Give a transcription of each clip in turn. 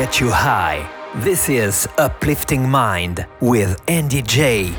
get you high. This is Uplifting Mind with Andy J.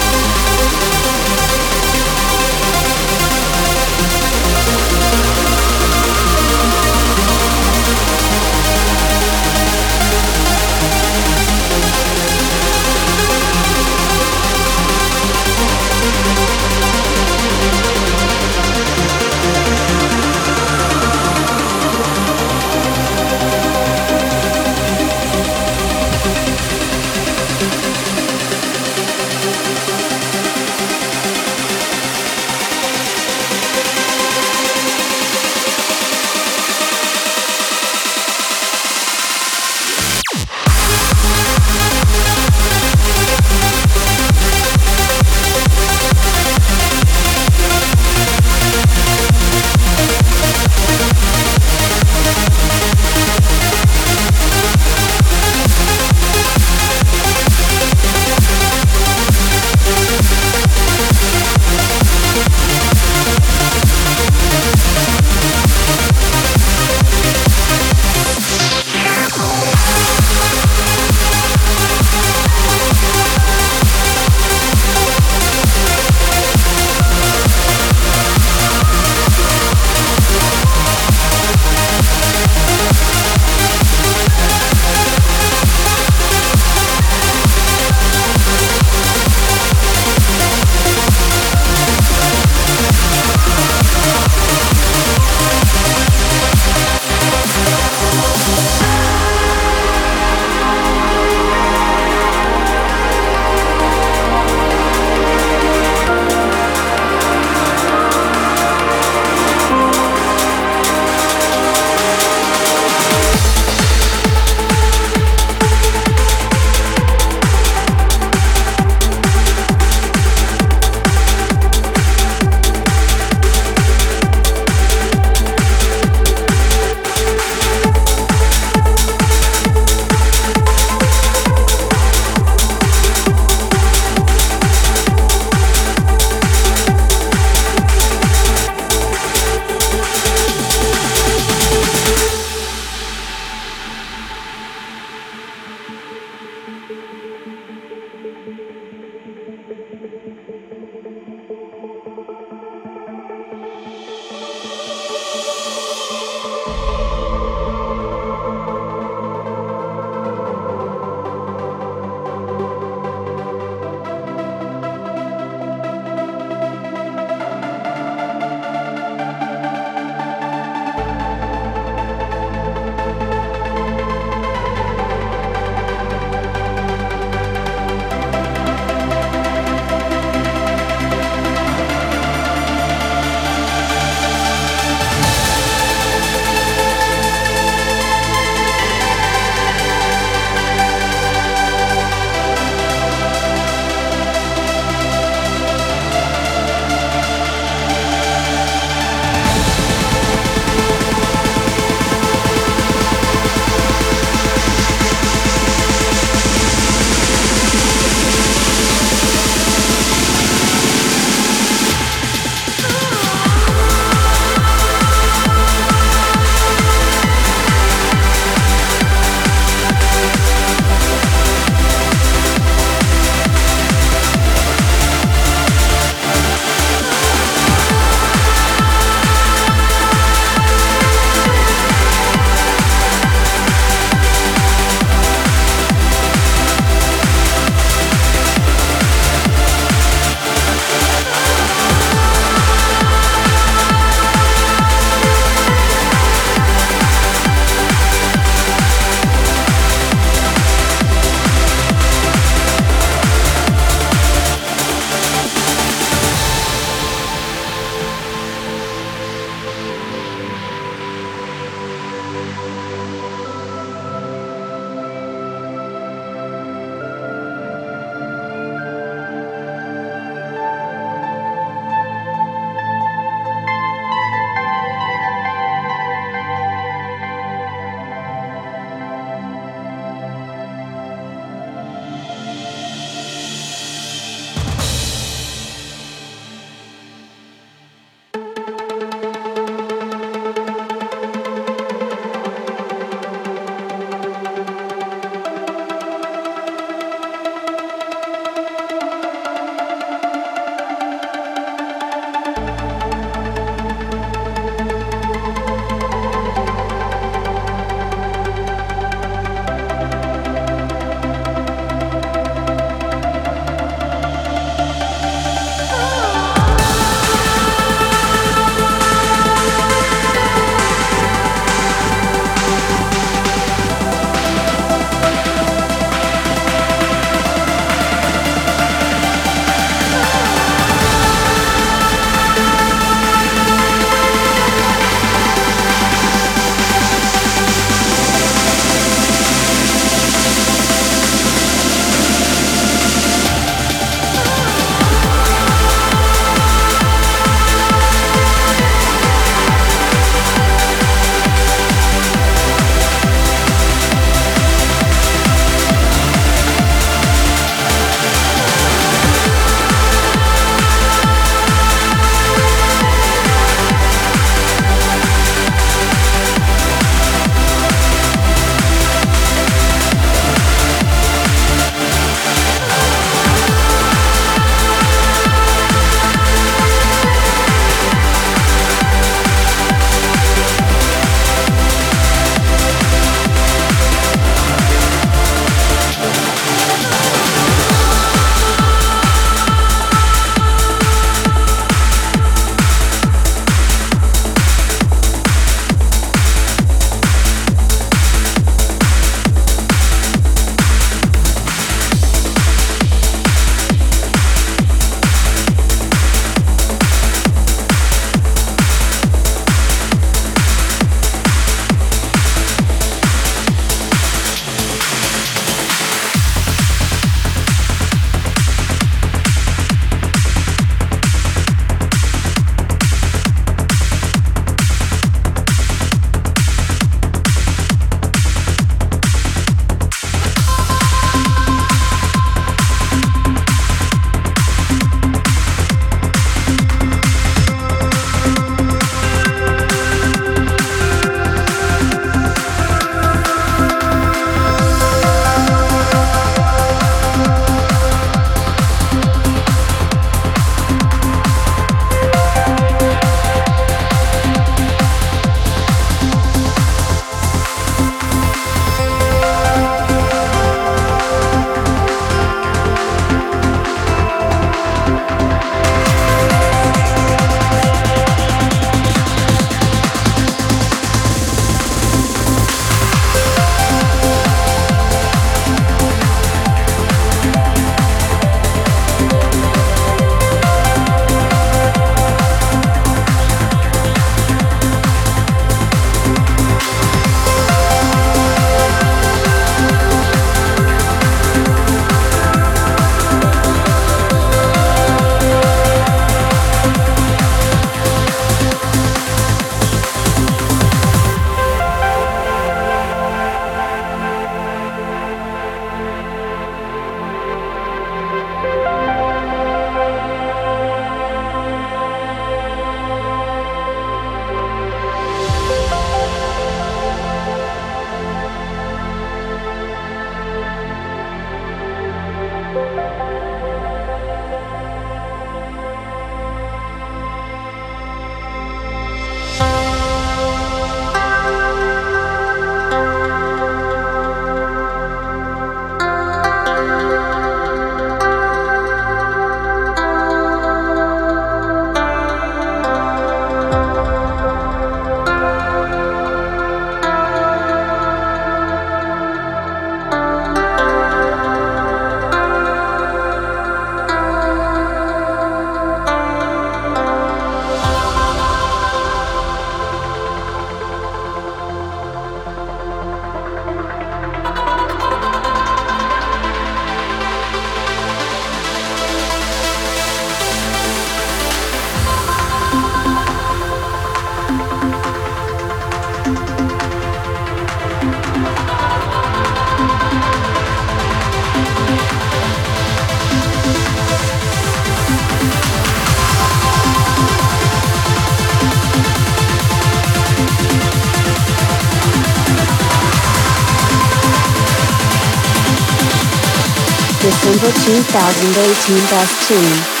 2018 Best Tune.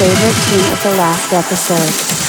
Favorite tune of the last episode.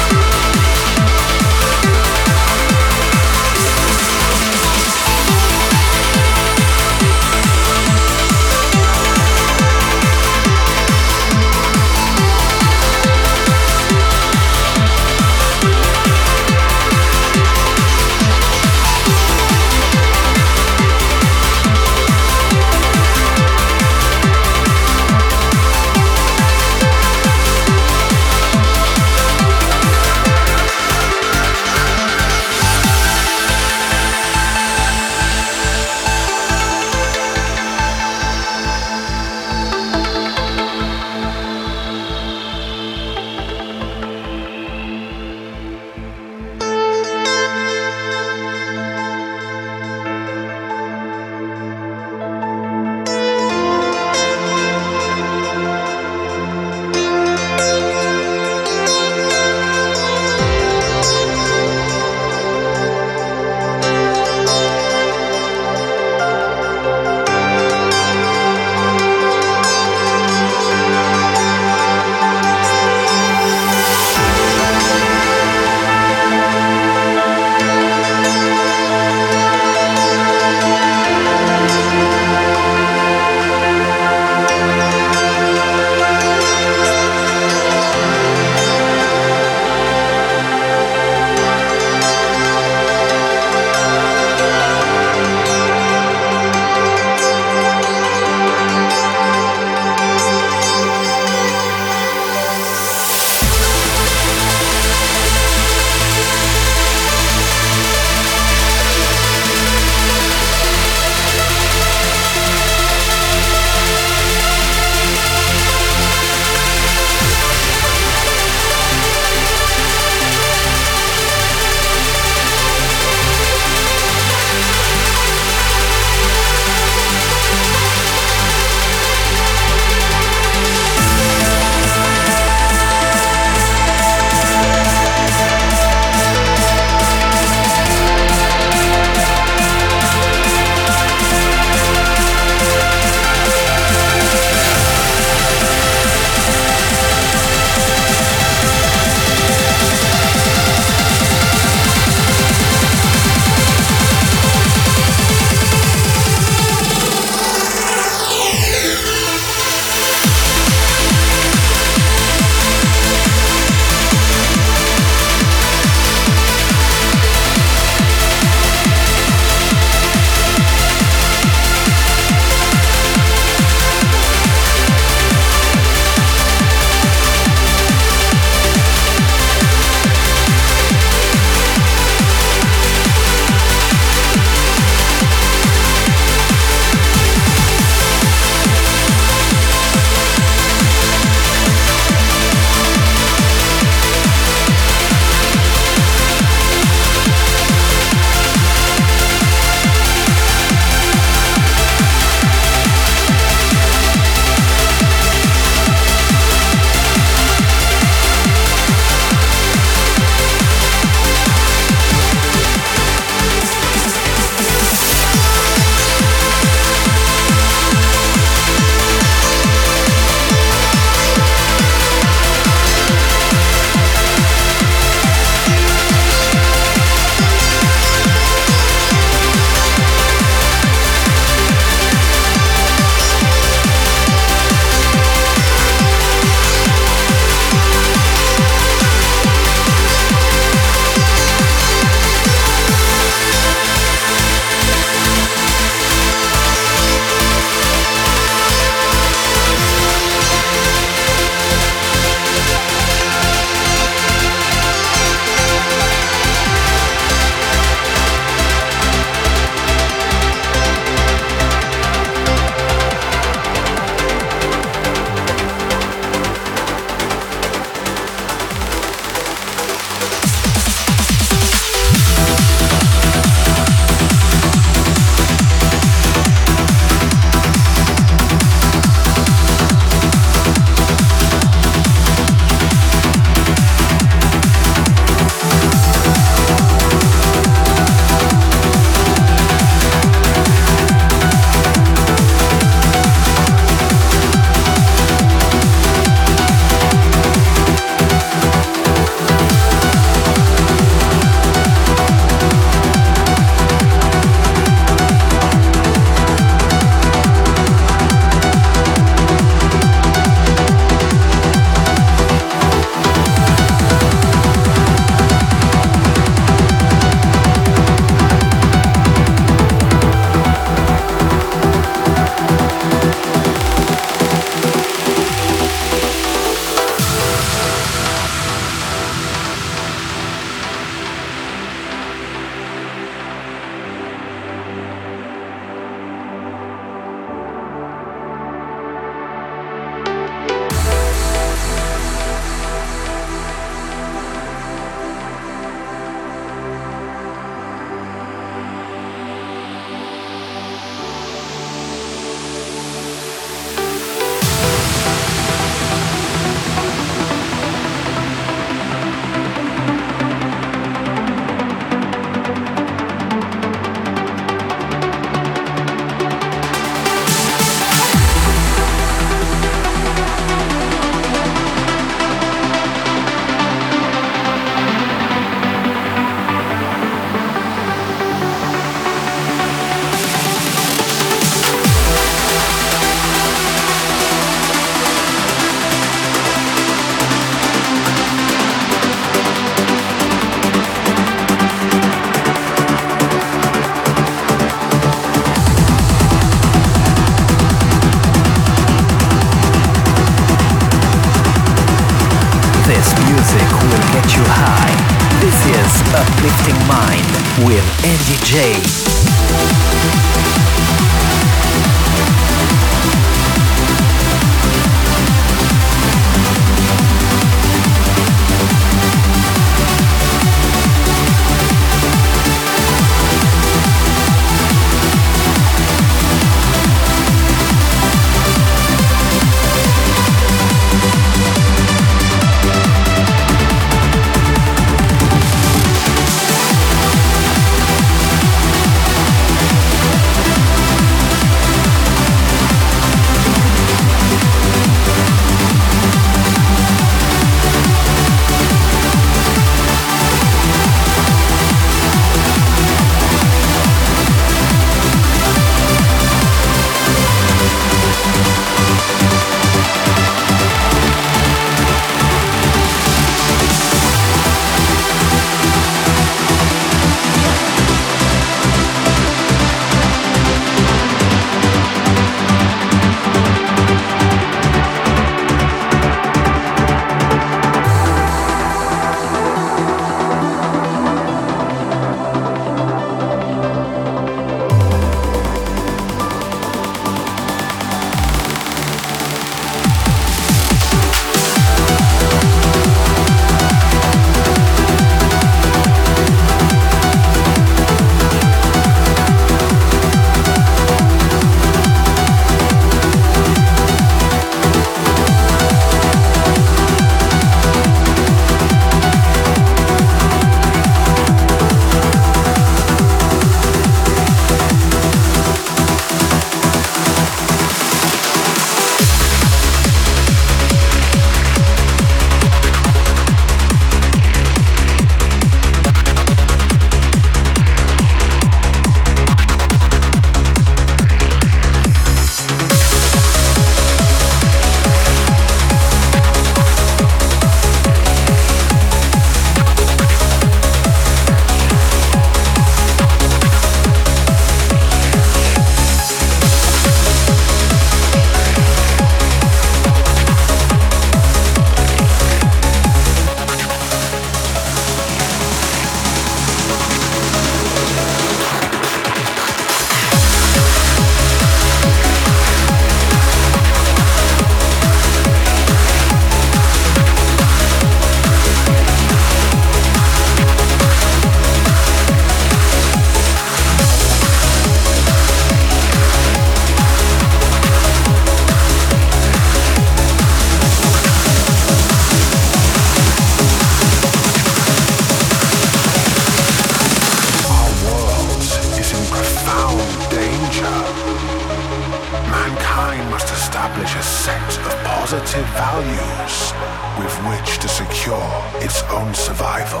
with which to secure its own survival.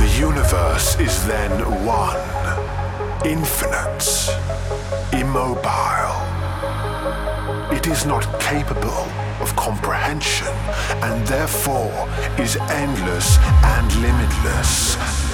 The universe is then one, infinite, immobile. It is not capable of comprehension and therefore is endless and limitless